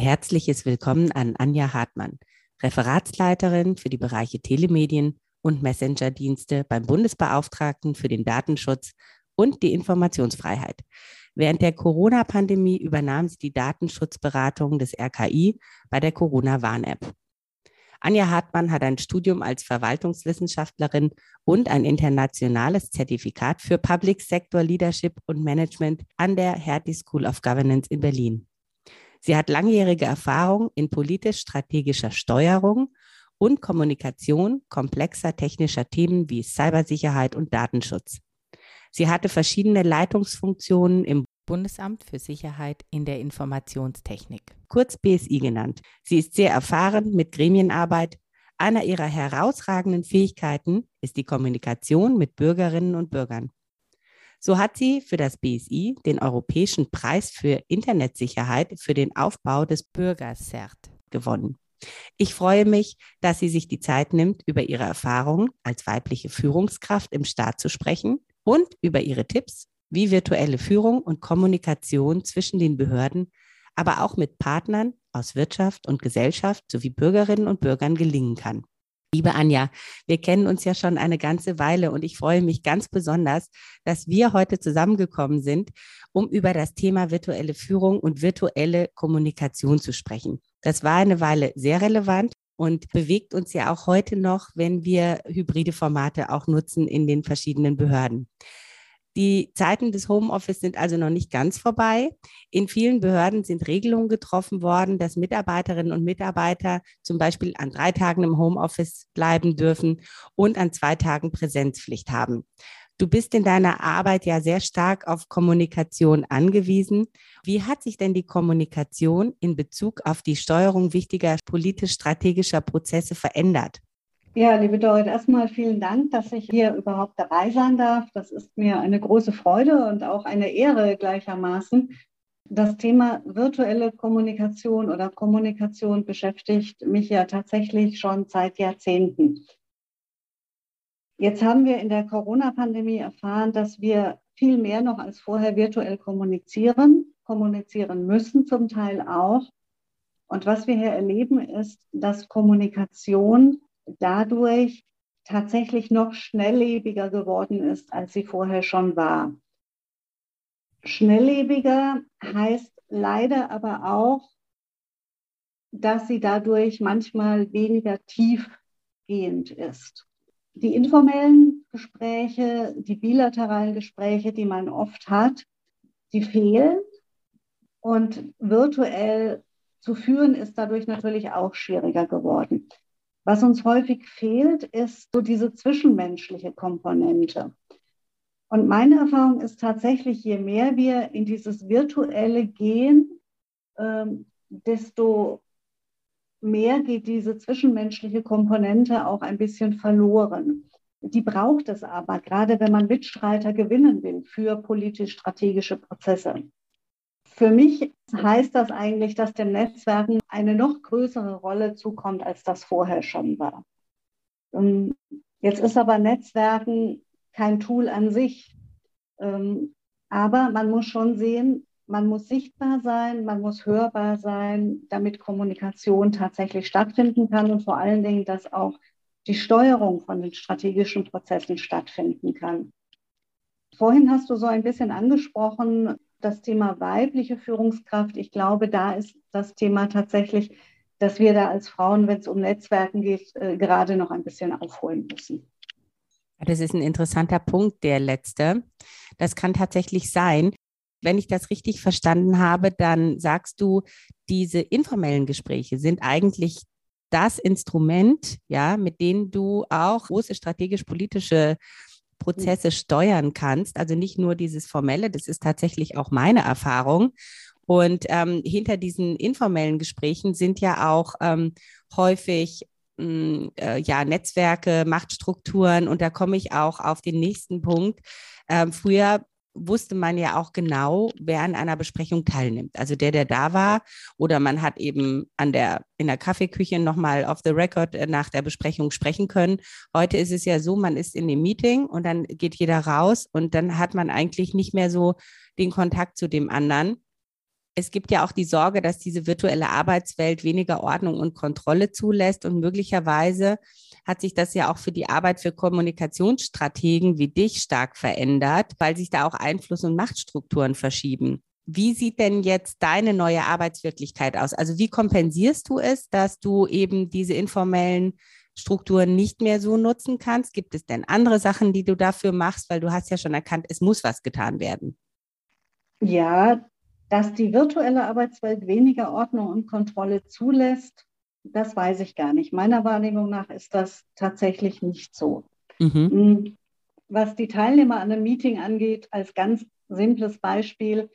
Herzliches Willkommen an Anja Hartmann, Referatsleiterin für die Bereiche Telemedien und Messenger-Dienste beim Bundesbeauftragten für den Datenschutz und die Informationsfreiheit. Während der Corona-Pandemie übernahm sie die Datenschutzberatung des RKI bei der Corona-Warn-App. Anja Hartmann hat ein Studium als Verwaltungswissenschaftlerin und ein internationales Zertifikat für Public Sector Leadership und Management an der Hertie School of Governance in Berlin. Sie hat langjährige Erfahrung in politisch-strategischer Steuerung und Kommunikation komplexer technischer Themen wie Cybersicherheit und Datenschutz. Sie hatte verschiedene Leitungsfunktionen im Bundesamt für Sicherheit in der Informationstechnik, kurz BSI genannt. Sie ist sehr erfahren mit Gremienarbeit. Einer ihrer herausragenden Fähigkeiten ist die Kommunikation mit Bürgerinnen und Bürgern. So hat sie für das BSI den Europäischen Preis für Internetsicherheit für den Aufbau des Bürgercert gewonnen. Ich freue mich, dass sie sich die Zeit nimmt, über ihre Erfahrungen als weibliche Führungskraft im Staat zu sprechen und über ihre Tipps, wie virtuelle Führung und Kommunikation zwischen den Behörden, aber auch mit Partnern aus Wirtschaft und Gesellschaft sowie Bürgerinnen und Bürgern gelingen kann. Liebe Anja, wir kennen uns ja schon eine ganze Weile und ich freue mich ganz besonders, dass wir heute zusammengekommen sind, um über das Thema virtuelle Führung und virtuelle Kommunikation zu sprechen. Das war eine Weile sehr relevant und bewegt uns ja auch heute noch, wenn wir hybride Formate auch nutzen in den verschiedenen Behörden. Die Zeiten des Homeoffice sind also noch nicht ganz vorbei. In vielen Behörden sind Regelungen getroffen worden, dass Mitarbeiterinnen und Mitarbeiter zum Beispiel an drei Tagen im Homeoffice bleiben dürfen und an zwei Tagen Präsenzpflicht haben. Du bist in deiner Arbeit ja sehr stark auf Kommunikation angewiesen. Wie hat sich denn die Kommunikation in Bezug auf die Steuerung wichtiger politisch-strategischer Prozesse verändert? Ja, liebe Dorit, erstmal vielen Dank, dass ich hier überhaupt dabei sein darf. Das ist mir eine große Freude und auch eine Ehre gleichermaßen. Das Thema virtuelle Kommunikation oder Kommunikation beschäftigt mich ja tatsächlich schon seit Jahrzehnten. Jetzt haben wir in der Corona-Pandemie erfahren, dass wir viel mehr noch als vorher virtuell kommunizieren, kommunizieren müssen zum Teil auch. Und was wir hier erleben, ist, dass Kommunikation dadurch tatsächlich noch schnelllebiger geworden ist, als sie vorher schon war. Schnelllebiger heißt leider aber auch, dass sie dadurch manchmal weniger tiefgehend ist. Die informellen Gespräche, die bilateralen Gespräche, die man oft hat, die fehlen. Und virtuell zu führen ist dadurch natürlich auch schwieriger geworden. Was uns häufig fehlt, ist so diese zwischenmenschliche Komponente. Und meine Erfahrung ist tatsächlich, je mehr wir in dieses Virtuelle gehen, ähm, desto mehr geht diese zwischenmenschliche Komponente auch ein bisschen verloren. Die braucht es aber, gerade wenn man Mitstreiter gewinnen will für politisch-strategische Prozesse. Für mich heißt das eigentlich, dass dem Netzwerken eine noch größere Rolle zukommt, als das vorher schon war. Und jetzt ist aber Netzwerken kein Tool an sich. Ähm, aber man muss schon sehen, man muss sichtbar sein, man muss hörbar sein, damit Kommunikation tatsächlich stattfinden kann und vor allen Dingen, dass auch die Steuerung von den strategischen Prozessen stattfinden kann. Vorhin hast du so ein bisschen angesprochen, das Thema weibliche Führungskraft. Ich glaube, da ist das Thema tatsächlich, dass wir da als Frauen, wenn es um Netzwerken geht, äh, gerade noch ein bisschen aufholen müssen. Das ist ein interessanter Punkt, der letzte. Das kann tatsächlich sein. Wenn ich das richtig verstanden habe, dann sagst du, diese informellen Gespräche sind eigentlich das Instrument, ja, mit dem du auch große strategisch-politische Prozesse steuern kannst. Also nicht nur dieses Formelle, das ist tatsächlich auch meine Erfahrung. Und ähm, hinter diesen informellen Gesprächen sind ja auch ähm, häufig hm, äh, ja, Netzwerke, Machtstrukturen. Und da komme ich auch auf den nächsten Punkt. Ähm, früher wusste man ja auch genau, wer an einer Besprechung teilnimmt. Also der, der da war, oder man hat eben an der, in der Kaffeeküche nochmal off the record äh, nach der Besprechung sprechen können. Heute ist es ja so, man ist in dem Meeting und dann geht jeder raus und dann hat man eigentlich nicht mehr so den Kontakt zu dem anderen es gibt ja auch die Sorge, dass diese virtuelle Arbeitswelt weniger Ordnung und Kontrolle zulässt und möglicherweise hat sich das ja auch für die Arbeit für Kommunikationsstrategen wie dich stark verändert, weil sich da auch Einfluss- und Machtstrukturen verschieben. Wie sieht denn jetzt deine neue Arbeitswirklichkeit aus? Also wie kompensierst du es, dass du eben diese informellen Strukturen nicht mehr so nutzen kannst? Gibt es denn andere Sachen, die du dafür machst? Weil du hast ja schon erkannt, es muss was getan werden. Ja, dass die virtuelle Arbeitswelt weniger Ordnung und Kontrolle zulässt, das weiß ich gar nicht. Meiner Wahrnehmung nach ist das tatsächlich nicht so. Mhm. Hm, was die Teilnehmer an einem Meeting angeht, als ganz simples Beispiel,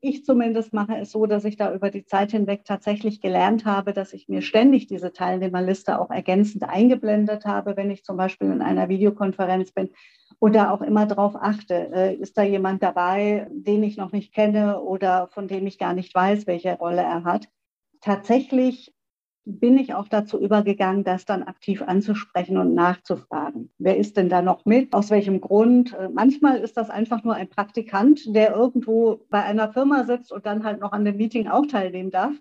ich zumindest mache es so, dass ich da über die Zeit hinweg tatsächlich gelernt habe, dass ich mir ständig diese Teilnehmerliste auch ergänzend eingeblendet habe, wenn ich zum Beispiel in einer Videokonferenz bin oder auch immer darauf achte, äh, ist da jemand dabei, den ich noch nicht kenne oder von dem ich gar nicht weiß, welche Rolle er hat. Tatsächlich bin ich auch dazu übergegangen, das dann aktiv anzusprechen und nachzufragen. Wer ist denn da noch mit? Aus welchem Grund? Äh, manchmal ist das einfach nur ein Praktikant, der irgendwo bei einer Firma sitzt und dann halt noch an dem Meeting auch teilnehmen darf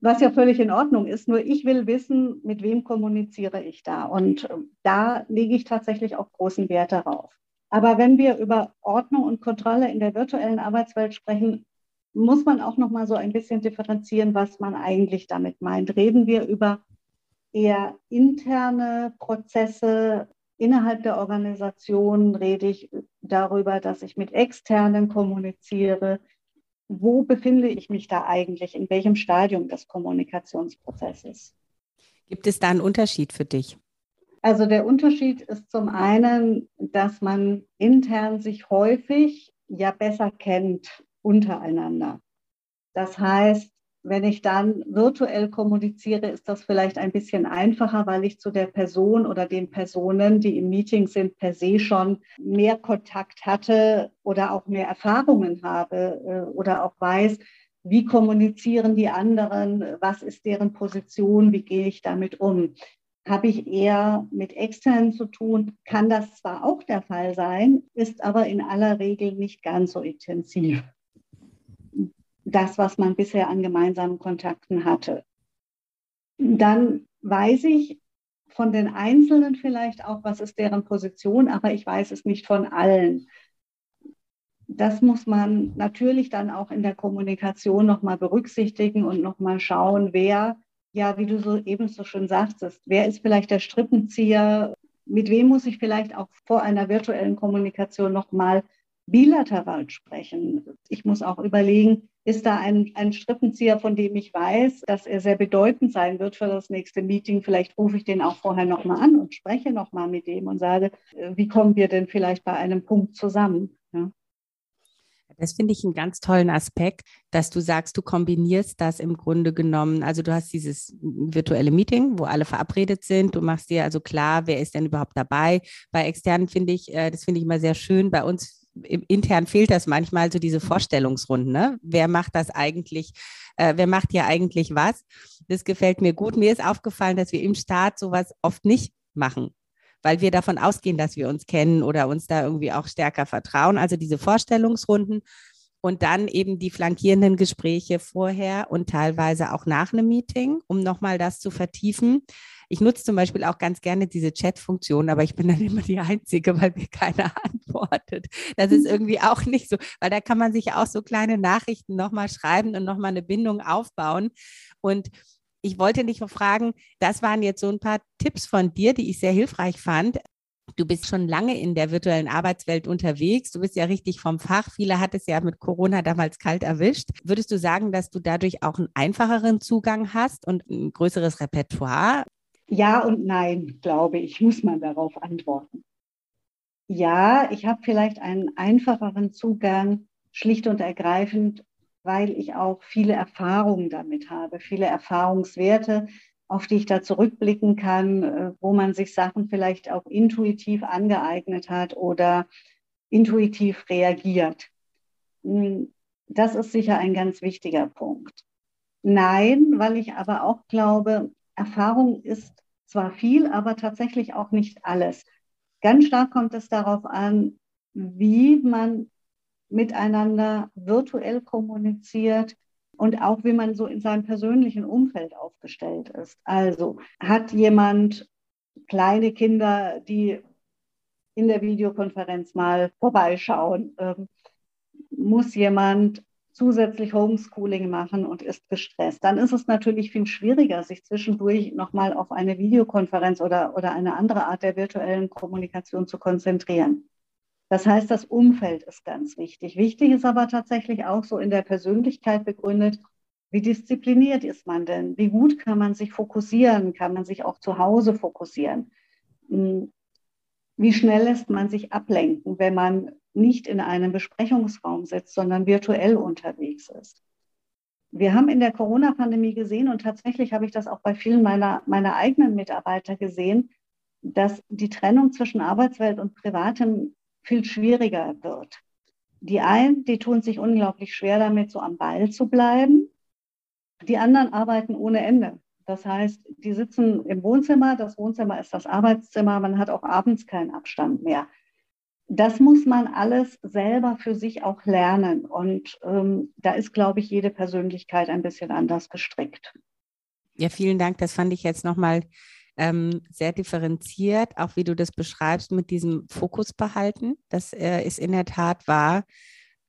was ja völlig in Ordnung ist. Nur ich will wissen, mit wem kommuniziere ich da. Und ähm, da lege ich tatsächlich auch großen Wert darauf. Aber wenn wir über Ordnung und Kontrolle in der virtuellen Arbeitswelt sprechen, muss man auch noch mal so ein bisschen differenzieren, was man eigentlich damit meint. Reden wir über eher interne Prozesse innerhalb der Organisation? Rede ich darüber, dass ich mit externen kommuniziere? Wo befinde ich mich da eigentlich, in welchem Stadium des Kommunikationsprozesses. Gibt es da einen Unterschied für dich? Also der Unterschied ist zum einen, dass man intern sich häufig ja besser kennt untereinander. Das heißt, wenn ich dann virtuell kommuniziere, ist das vielleicht ein bisschen einfacher, weil ich zu der Person oder den Personen, die im Meeting sind, per se schon mehr Kontakt hatte oder auch mehr Erfahrungen habe äh, oder auch weiß, wie kommunizieren die anderen, was ist deren Position, wie gehe ich damit um. Habe ich eher mit externen zu tun, kann das zwar auch der Fall sein, ist aber in aller Regel nicht ganz so intensiv das, was man bisher an gemeinsamen Kontakten hatte. Dann weiß ich von den Einzelnen vielleicht auch, was ist deren Position, aber ich weiß es nicht von allen. Das muss man natürlich dann auch in der Kommunikation nochmal berücksichtigen und nochmal schauen, wer, ja, wie du so eben so schön sagtest, wer ist vielleicht der Strippenzieher, mit wem muss ich vielleicht auch vor einer virtuellen Kommunikation nochmal bilateral sprechen. Ich muss auch überlegen, ist da ein, ein Strippenzieher, von dem ich weiß, dass er sehr bedeutend sein wird für das nächste Meeting. Vielleicht rufe ich den auch vorher nochmal an und spreche nochmal mit dem und sage, äh, wie kommen wir denn vielleicht bei einem Punkt zusammen? Ja. Das finde ich einen ganz tollen Aspekt, dass du sagst, du kombinierst das im Grunde genommen. Also du hast dieses virtuelle Meeting, wo alle verabredet sind. Du machst dir also klar, wer ist denn überhaupt dabei. Bei externen finde ich, äh, das finde ich immer sehr schön. Bei uns intern fehlt das manchmal, so diese mhm. Vorstellungsrunden. Ne? Wer macht das eigentlich? Äh, wer macht hier eigentlich was? Das gefällt mir gut. Mir ist aufgefallen, dass wir im Staat sowas oft nicht machen, weil wir davon ausgehen, dass wir uns kennen oder uns da irgendwie auch stärker vertrauen. Also diese Vorstellungsrunden und dann eben die flankierenden Gespräche vorher und teilweise auch nach einem Meeting, um nochmal das zu vertiefen. Ich nutze zum Beispiel auch ganz gerne diese Chat-Funktion, aber ich bin dann immer die Einzige, weil mir keiner antwortet. Das ist irgendwie auch nicht so, weil da kann man sich auch so kleine Nachrichten nochmal schreiben und nochmal eine Bindung aufbauen. Und ich wollte dich fragen, das waren jetzt so ein paar Tipps von dir, die ich sehr hilfreich fand. Du bist schon lange in der virtuellen Arbeitswelt unterwegs. Du bist ja richtig vom Fach. Viele hat es ja mit Corona damals kalt erwischt. Würdest du sagen, dass du dadurch auch einen einfacheren Zugang hast und ein größeres Repertoire? Ja und nein, glaube ich, muss man darauf antworten. Ja, ich habe vielleicht einen einfacheren Zugang, schlicht und ergreifend, weil ich auch viele Erfahrungen damit habe, viele Erfahrungswerte, auf die ich da zurückblicken kann, äh, wo man sich Sachen vielleicht auch intuitiv angeeignet hat oder intuitiv reagiert. Hm, das ist sicher ein ganz wichtiger Punkt. Nein, weil ich aber auch glaube, Erfahrung ist zwar viel, aber tatsächlich auch nicht alles. Ganz stark kommt es darauf an, wie man miteinander virtuell kommuniziert und auch wie man so in seinem persönlichen Umfeld aufgestellt ist. Also hat jemand kleine Kinder, die in der Videokonferenz mal vorbeischauen? Ähm, muss jemand zusätzlich Homeschooling machen und ist gestresst, dann ist es natürlich viel schwieriger, sich zwischendurch nochmal auf eine Videokonferenz oder, oder eine andere Art der virtuellen Kommunikation zu konzentrieren. Das heißt, das Umfeld ist ganz wichtig. Wichtig ist aber tatsächlich auch so in der Persönlichkeit begründet, wie diszipliniert ist man denn? Wie gut kann man sich fokussieren? Kann man sich auch zu Hause fokussieren? Hm, wie schnell lässt man sich ablenken, wenn man nicht in einem Besprechungsraum sitzt, sondern virtuell unterwegs ist? Wir haben in der Corona-Pandemie gesehen, und tatsächlich habe ich das auch bei vielen meiner, meiner eigenen Mitarbeiter gesehen, dass die Trennung zwischen Arbeitswelt und Privatem viel schwieriger wird. Die einen, die tun sich unglaublich schwer damit, so am Ball zu bleiben. Die anderen arbeiten ohne Ende. Das heißt, die sitzen im Wohnzimmer, das Wohnzimmer ist das Arbeitszimmer, man hat auch abends keinen Abstand mehr. Das muss man alles selber für sich auch lernen. Und ähm, da ist, glaube ich, jede Persönlichkeit ein bisschen anders gestrickt. Ja, vielen Dank. Das fand ich jetzt nochmal ähm, sehr differenziert, auch wie du das beschreibst mit diesem Fokus behalten. Das äh, ist in der Tat wahr,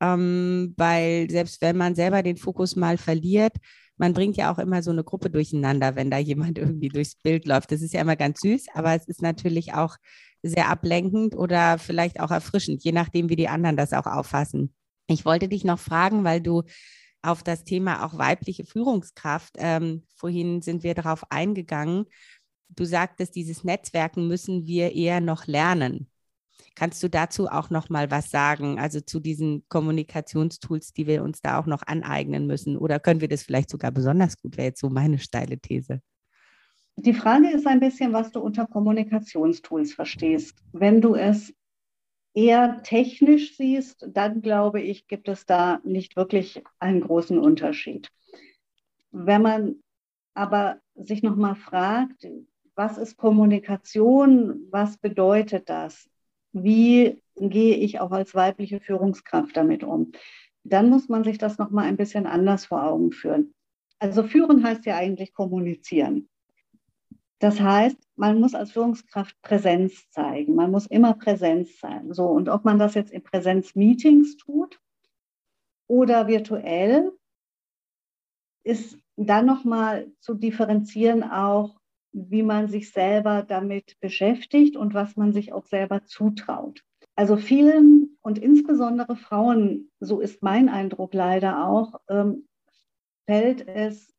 ähm, weil selbst wenn man selber den Fokus mal verliert, man bringt ja auch immer so eine Gruppe durcheinander, wenn da jemand irgendwie durchs Bild läuft. Das ist ja immer ganz süß, aber es ist natürlich auch sehr ablenkend oder vielleicht auch erfrischend, je nachdem, wie die anderen das auch auffassen. Ich wollte dich noch fragen, weil du auf das Thema auch weibliche Führungskraft, ähm, vorhin sind wir darauf eingegangen, du sagtest, dieses Netzwerken müssen wir eher noch lernen. Kannst du dazu auch noch mal was sagen, also zu diesen Kommunikationstools, die wir uns da auch noch aneignen müssen? Oder können wir das vielleicht sogar besonders gut? Wäre jetzt so meine steile These. Die Frage ist ein bisschen, was du unter Kommunikationstools verstehst. Wenn du es eher technisch siehst, dann glaube ich, gibt es da nicht wirklich einen großen Unterschied. Wenn man aber sich nochmal fragt, was ist Kommunikation, was bedeutet das, wie gehe ich auch als weibliche Führungskraft damit um, dann muss man sich das nochmal ein bisschen anders vor Augen führen. Also führen heißt ja eigentlich kommunizieren. Das heißt, man muss als Führungskraft Präsenz zeigen. Man muss immer Präsenz sein. So, und ob man das jetzt in Präsenzmeetings tut oder virtuell, ist dann nochmal zu differenzieren auch, wie man sich selber damit beschäftigt und was man sich auch selber zutraut. Also vielen und insbesondere Frauen, so ist mein Eindruck leider auch, ähm, fällt es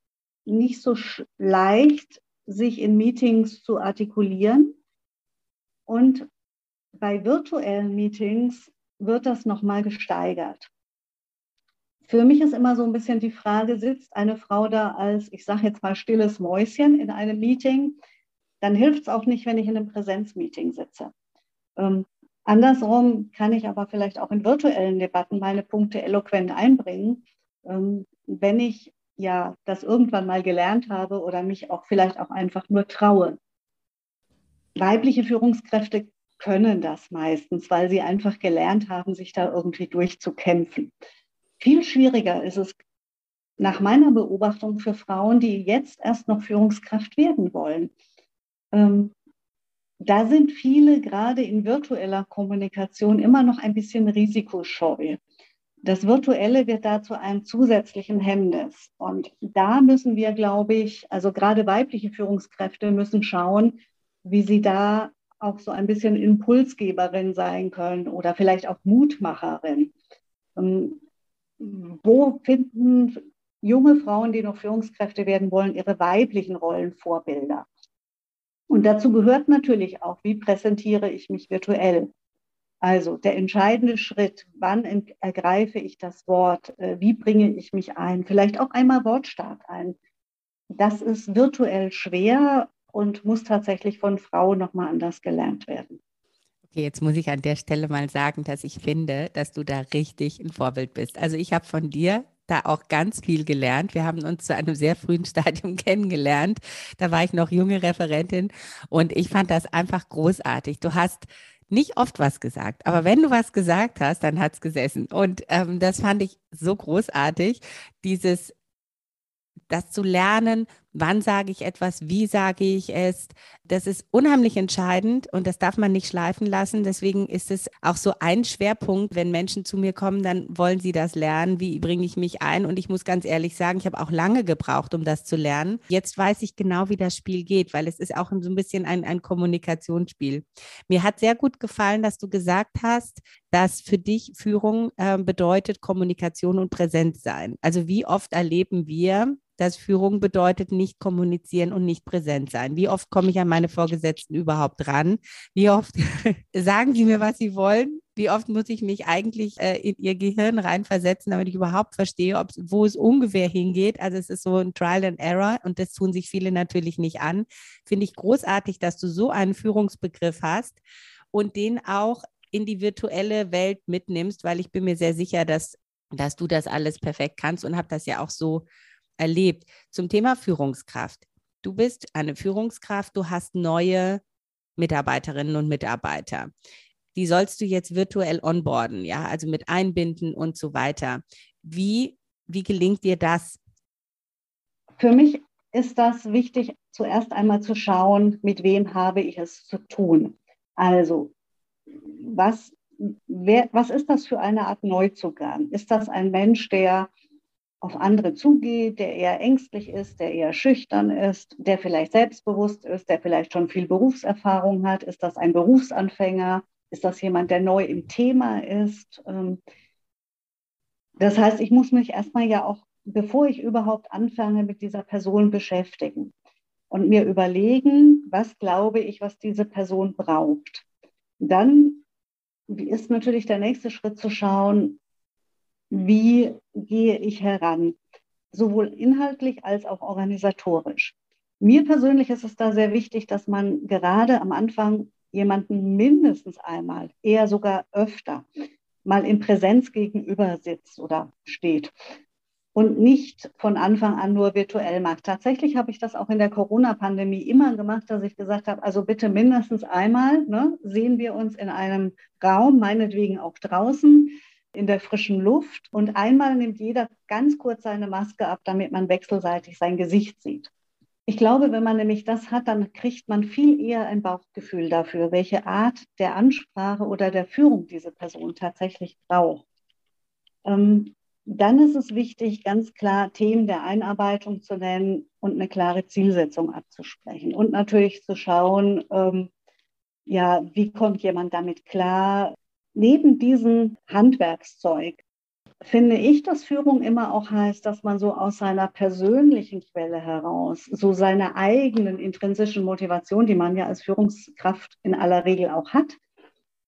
nicht so leicht, sich in Meetings zu artikulieren. Und bei virtuellen Meetings wird das nochmal gesteigert. Für mich ist immer so ein bisschen die Frage, sitzt eine Frau da als, ich sage jetzt mal, stilles Mäuschen in einem Meeting, dann hilft es auch nicht, wenn ich in einem Präsenzmeeting sitze. Ähm, andersrum kann ich aber vielleicht auch in virtuellen Debatten meine Punkte eloquent einbringen, ähm, wenn ich ja das irgendwann mal gelernt habe oder mich auch vielleicht auch einfach nur traue. Weibliche Führungskräfte können das meistens, weil sie einfach gelernt haben, sich da irgendwie durchzukämpfen. Viel schwieriger ist es nach meiner Beobachtung für Frauen, die jetzt erst noch Führungskraft werden wollen. Ähm, da sind viele gerade in virtueller Kommunikation immer noch ein bisschen risikoscheu. Das Virtuelle wird da zu einem zusätzlichen Hemmnis. Und da müssen wir, glaube ich, also gerade weibliche Führungskräfte müssen schauen, wie sie da auch so ein bisschen Impulsgeberin sein können oder vielleicht auch Mutmacherin. Ähm, wo finden junge Frauen, die noch Führungskräfte werden wollen, ihre weiblichen Rollenvorbilder? Und dazu gehört natürlich auch, wie präsentiere ich mich virtuell? Also der entscheidende Schritt, wann ergreife ich das Wort, äh, wie bringe ich mich ein, vielleicht auch einmal Wortstart ein. Das ist virtuell schwer und muss tatsächlich von Frauen nochmal anders gelernt werden. Okay, jetzt muss ich an der Stelle mal sagen, dass ich finde, dass du da richtig ein Vorbild bist. Also ich habe von dir da auch ganz viel gelernt. Wir haben uns zu einem sehr frühen Stadium kennengelernt. Da war ich noch junge Referentin und ich fand das einfach großartig. Du hast nicht oft was gesagt, aber wenn du was gesagt hast, dann hat es gesessen. Und ähm, das fand ich so großartig, dieses das zu lernen, wann sage ich etwas, wie sage ich es, das ist unheimlich entscheidend und das darf man nicht schleifen lassen. Deswegen ist es auch so ein Schwerpunkt, wenn Menschen zu mir kommen, dann wollen sie das lernen, wie bringe ich mich ein. Und ich muss ganz ehrlich sagen, ich habe auch lange gebraucht, um das zu lernen. Jetzt weiß ich genau, wie das Spiel geht, weil es ist auch so ein bisschen ein, ein Kommunikationsspiel. Mir hat sehr gut gefallen, dass du gesagt hast, dass für dich Führung äh, bedeutet Kommunikation und Präsenz sein. Also wie oft erleben wir, dass Führung bedeutet nicht kommunizieren und nicht präsent sein. Wie oft komme ich an meine Vorgesetzten überhaupt ran? Wie oft sagen sie mir, was sie wollen? Wie oft muss ich mich eigentlich äh, in ihr Gehirn reinversetzen, damit ich überhaupt verstehe, wo es ungefähr hingeht? Also es ist so ein Trial and Error und das tun sich viele natürlich nicht an. Finde ich großartig, dass du so einen Führungsbegriff hast und den auch in die virtuelle Welt mitnimmst, weil ich bin mir sehr sicher, dass, dass du das alles perfekt kannst und habe das ja auch so erlebt. Zum Thema Führungskraft. Du bist eine Führungskraft, du hast neue Mitarbeiterinnen und Mitarbeiter. Die sollst du jetzt virtuell onboarden, ja, also mit einbinden und so weiter. Wie, wie gelingt dir das? Für mich ist das wichtig, zuerst einmal zu schauen, mit wem habe ich es zu tun. Also, was, wer, was ist das für eine Art Neuzugang? Ist das ein Mensch, der auf andere zugeht, der eher ängstlich ist, der eher schüchtern ist, der vielleicht selbstbewusst ist, der vielleicht schon viel Berufserfahrung hat? Ist das ein Berufsanfänger? Ist das jemand, der neu im Thema ist? Ähm, das heißt, ich muss mich erstmal ja auch, bevor ich überhaupt anfange, mit dieser Person beschäftigen und mir überlegen, was glaube ich, was diese Person braucht. Dann ist natürlich der nächste Schritt zu schauen, wie gehe ich heran, sowohl inhaltlich als auch organisatorisch. Mir persönlich ist es da sehr wichtig, dass man gerade am Anfang jemanden mindestens einmal, eher sogar öfter, mal in Präsenz gegenüber sitzt oder steht und nicht von Anfang an nur virtuell macht. Tatsächlich habe ich das auch in der Corona-Pandemie immer gemacht, dass ich gesagt habe, also bitte mindestens einmal ne, sehen wir uns in einem Raum, meinetwegen auch draußen, in der frischen Luft. Und einmal nimmt jeder ganz kurz seine Maske ab, damit man wechselseitig sein Gesicht sieht. Ich glaube, wenn man nämlich das hat, dann kriegt man viel eher ein Bauchgefühl dafür, welche Art der Ansprache oder der Führung diese Person tatsächlich braucht. Ähm, dann ist es wichtig, ganz klar Themen der Einarbeitung zu nennen und eine klare Zielsetzung abzusprechen. Und natürlich zu schauen, ähm, ja, wie kommt jemand damit klar? Neben diesem Handwerkszeug finde ich, dass Führung immer auch heißt, dass man so aus seiner persönlichen Quelle heraus, so seiner eigenen intrinsischen Motivation, die man ja als Führungskraft in aller Regel auch hat,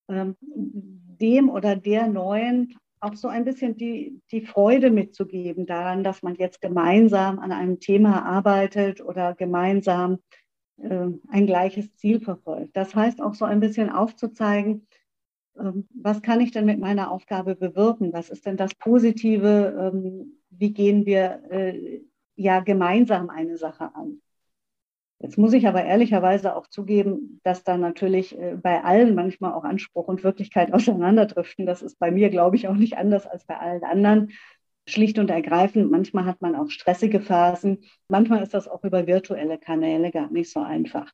ähm, dem oder der Neuen auch so ein bisschen die, die Freude mitzugeben daran, dass man jetzt gemeinsam an einem Thema arbeitet oder gemeinsam äh, ein gleiches Ziel verfolgt. Das heißt auch so ein bisschen aufzuzeigen, was kann ich denn mit meiner Aufgabe bewirken? Was ist denn das Positive? Ähm, wie gehen wir äh, ja gemeinsam eine Sache an? Jetzt muss ich aber ehrlicherweise auch zugeben, dass da natürlich äh, bei allen manchmal auch Anspruch und Wirklichkeit auseinanderdriften. Das ist bei mir, glaube ich, auch nicht anders als bei allen anderen. Schlicht und ergreifend, manchmal hat man auch stressige Phasen. Manchmal ist das auch über virtuelle Kanäle gar nicht so einfach.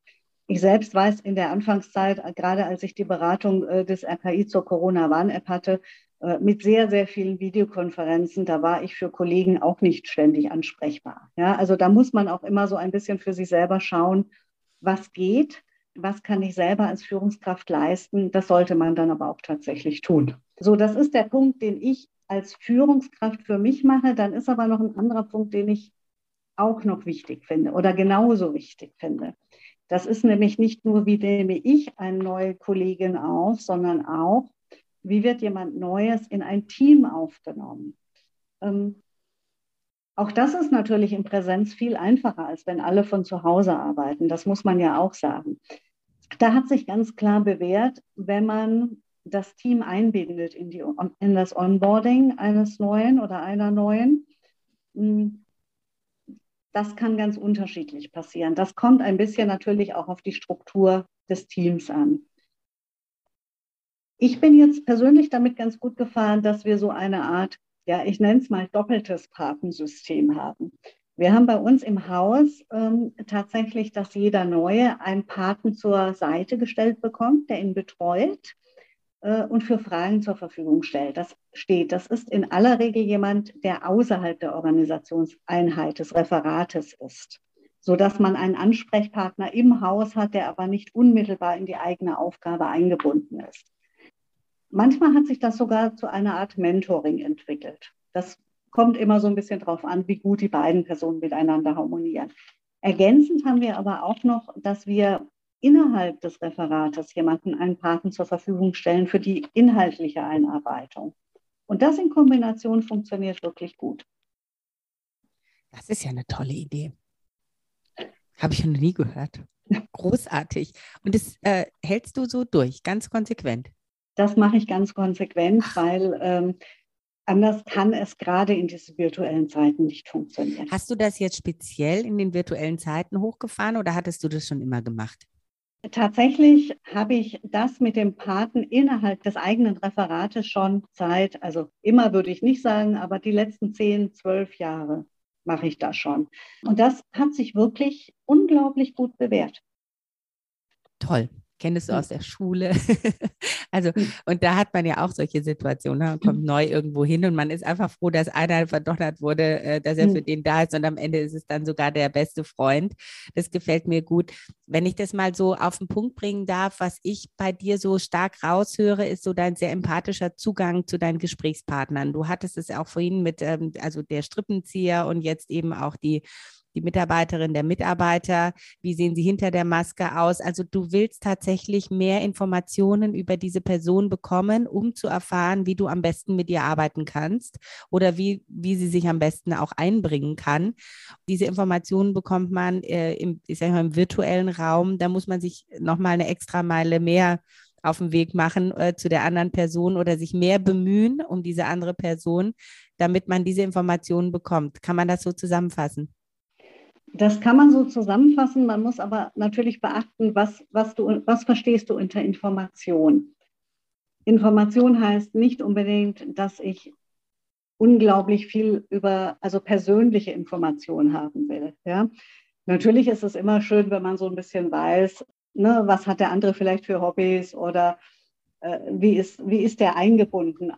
Ich selbst weiß in der Anfangszeit, äh, gerade als ich die Beratung äh, des RKI zur Corona-Warn-App hatte, äh, mit sehr, sehr vielen Videokonferenzen, da war ich für Kollegen auch nicht ständig ansprechbar. Ja, also da muss man auch immer so ein bisschen für sich selber schauen, was geht, was kann ich selber als Führungskraft leisten. Das sollte man dann aber auch tatsächlich tun. So, das ist der Punkt, den ich als Führungskraft für mich mache. Dann ist aber noch ein anderer Punkt, den ich auch noch wichtig finde oder genauso wichtig finde. Das ist nämlich nicht nur, wie nehme ich eine neue Kollegin auf, sondern auch, wie wird jemand Neues in ein Team aufgenommen. Ähm, auch das ist natürlich in Präsenz viel einfacher, als wenn alle von zu Hause arbeiten. Das muss man ja auch sagen. Da hat sich ganz klar bewährt, wenn man das Team einbindet in, die, in das Onboarding eines Neuen oder einer Neuen. Das kann ganz unterschiedlich passieren. Das kommt ein bisschen natürlich auch auf die Struktur des Teams an. Ich bin jetzt persönlich damit ganz gut gefahren, dass wir so eine Art, ja, ich nenne es mal doppeltes Patensystem haben. Wir haben bei uns im Haus ähm, tatsächlich, dass jeder Neue einen Paten zur Seite gestellt bekommt, der ihn betreut und für Fragen zur Verfügung stellt. Das steht. Das ist in aller Regel jemand, der außerhalb der Organisationseinheit des Referates ist, sodass man einen Ansprechpartner im Haus hat, der aber nicht unmittelbar in die eigene Aufgabe eingebunden ist. Manchmal hat sich das sogar zu einer Art Mentoring entwickelt. Das kommt immer so ein bisschen darauf an, wie gut die beiden Personen miteinander harmonieren. Ergänzend haben wir aber auch noch, dass wir innerhalb des Referates jemanden einen Paten zur Verfügung stellen für die inhaltliche Einarbeitung. Und das in Kombination funktioniert wirklich gut. Das ist ja eine tolle Idee. Habe ich noch nie gehört. Großartig. Und das äh, hältst du so durch, ganz konsequent. Das mache ich ganz konsequent, Ach. weil ähm, anders kann es gerade in diesen virtuellen Zeiten nicht funktionieren. Hast du das jetzt speziell in den virtuellen Zeiten hochgefahren oder hattest du das schon immer gemacht? Tatsächlich habe ich das mit dem Paten innerhalb des eigenen Referates schon seit, also immer würde ich nicht sagen, aber die letzten zehn, zwölf Jahre mache ich das schon. Und das hat sich wirklich unglaublich gut bewährt. Toll kennst du hm. aus der Schule. also, hm. und da hat man ja auch solche Situationen. Ne? Man kommt hm. neu irgendwo hin und man ist einfach froh, dass einer verdonnert wurde, äh, dass er für den da ist und am Ende ist es dann sogar der beste Freund. Das gefällt mir gut. Wenn ich das mal so auf den Punkt bringen darf, was ich bei dir so stark raushöre, ist so dein sehr empathischer Zugang zu deinen Gesprächspartnern. Du hattest es auch vorhin mit, ähm, also der Strippenzieher und jetzt eben auch die die Mitarbeiterin, der Mitarbeiter, wie sehen sie hinter der Maske aus. Also du willst tatsächlich mehr Informationen über diese Person bekommen, um zu erfahren, wie du am besten mit ihr arbeiten kannst oder wie, wie sie sich am besten auch einbringen kann. Diese Informationen bekommt man äh, im, ich sag mal, im virtuellen Raum. Da muss man sich nochmal eine extra Meile mehr auf den Weg machen äh, zu der anderen Person oder sich mehr bemühen um diese andere Person, damit man diese Informationen bekommt. Kann man das so zusammenfassen? Das kann man so zusammenfassen. Man muss aber natürlich beachten, was, was, du, was verstehst du unter Information. Information heißt nicht unbedingt, dass ich unglaublich viel über, also persönliche Informationen haben will. Ja? Natürlich ist es immer schön, wenn man so ein bisschen weiß, ne, was hat der andere vielleicht für Hobbys oder äh, wie, ist, wie ist der eingebunden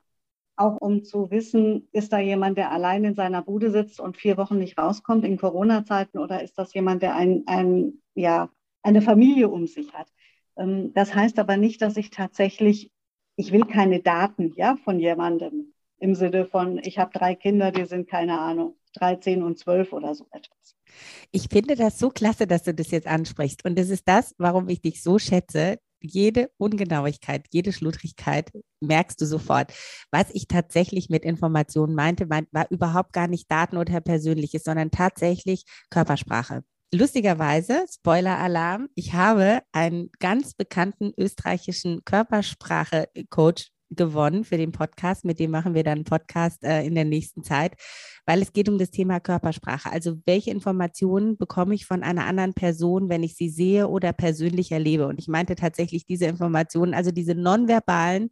auch um zu wissen, ist da jemand, der allein in seiner Bude sitzt und vier Wochen nicht rauskommt in Corona-Zeiten oder ist das jemand, der ein, ein, ja, eine Familie um sich hat. Ähm, das heißt aber nicht, dass ich tatsächlich, ich will keine Daten ja, von jemandem im Sinne von, ich habe drei Kinder, die sind keine Ahnung, 13 und 12 oder so etwas. Ich finde das so klasse, dass du das jetzt ansprichst. Und das ist das, warum ich dich so schätze, jede Ungenauigkeit, jede Schludrigkeit merkst du sofort. Was ich tatsächlich mit Informationen meinte, war überhaupt gar nicht Daten oder Persönliches, sondern tatsächlich Körpersprache. Lustigerweise, Spoiler-Alarm, ich habe einen ganz bekannten österreichischen Körpersprache-Coach gewonnen für den Podcast. Mit dem machen wir dann einen Podcast äh, in der nächsten Zeit, weil es geht um das Thema Körpersprache. Also welche Informationen bekomme ich von einer anderen Person, wenn ich sie sehe oder persönlich erlebe? Und ich meinte tatsächlich diese Informationen, also diese nonverbalen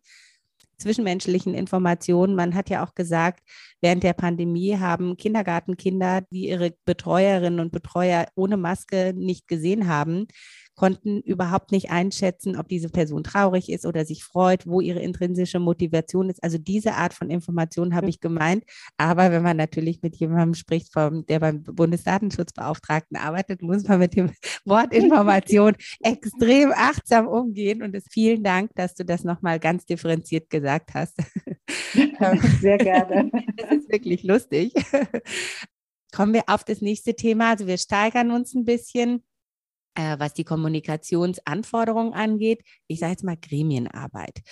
zwischenmenschlichen Informationen. Man hat ja auch gesagt, während der Pandemie haben Kindergartenkinder, die ihre Betreuerinnen und Betreuer ohne Maske nicht gesehen haben, konnten überhaupt nicht einschätzen, ob diese Person traurig ist oder sich freut, wo ihre intrinsische Motivation ist. Also diese Art von Information habe ich gemeint. Aber wenn man natürlich mit jemandem spricht, vom, der beim Bundesdatenschutzbeauftragten arbeitet, muss man mit dem Wort Information extrem achtsam umgehen. Und es, vielen Dank, dass du das nochmal ganz differenziert gesagt hast. Sehr gerne. Das ist wirklich lustig. Kommen wir auf das nächste Thema. Also wir steigern uns ein bisschen äh, was die Kommunikationsanforderungen angeht, ich sage jetzt mal Gremienarbeit.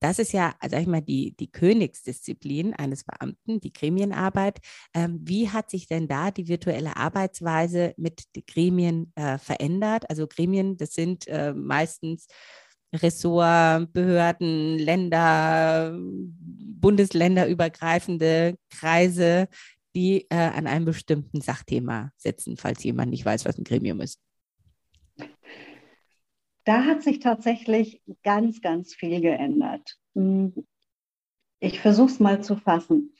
das ist ja, sag ich mal, die, die Königsdisziplin eines Beamten, die Gremienarbeit. Ähm, wie hat sich denn da die virtuelle Arbeitsweise mit den Gremien äh, verändert? Also Gremien, das sind äh, meistens Ressort, Behörden, Länder, bundesländerübergreifende Kreise, die äh, an einem bestimmten Sachthema sitzen, falls jemand nicht weiß, was ein Gremium ist. Da hat sich tatsächlich ganz, ganz viel geändert. Hm, ich versuche es mal zu fassen.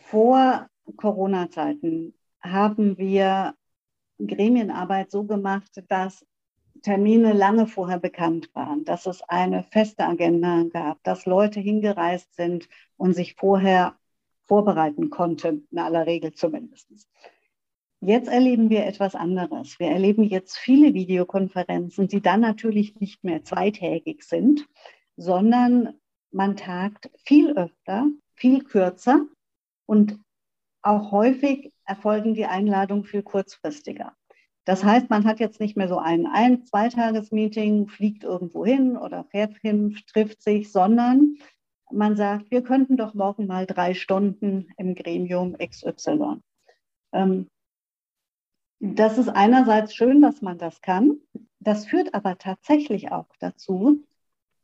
Vor Corona-Zeiten haben wir Gremienarbeit so gemacht, dass Termine lange vorher bekannt waren, dass es eine feste Agenda gab, dass Leute hingereist sind und sich vorher vorbereiten konnten, in aller Regel zumindest. Jetzt erleben wir etwas anderes. Wir erleben jetzt viele Videokonferenzen, die dann natürlich nicht mehr zweitägig sind, sondern man tagt viel öfter, viel kürzer und auch häufig erfolgen die Einladungen viel kurzfristiger. Das heißt, man hat jetzt nicht mehr so ein ein-, zweitages-Meeting, fliegt irgendwo hin oder fährt hin, trifft sich, sondern man sagt, wir könnten doch morgen mal drei Stunden im Gremium XY. Ähm, das ist einerseits schön, dass man das kann. Das führt aber tatsächlich auch dazu,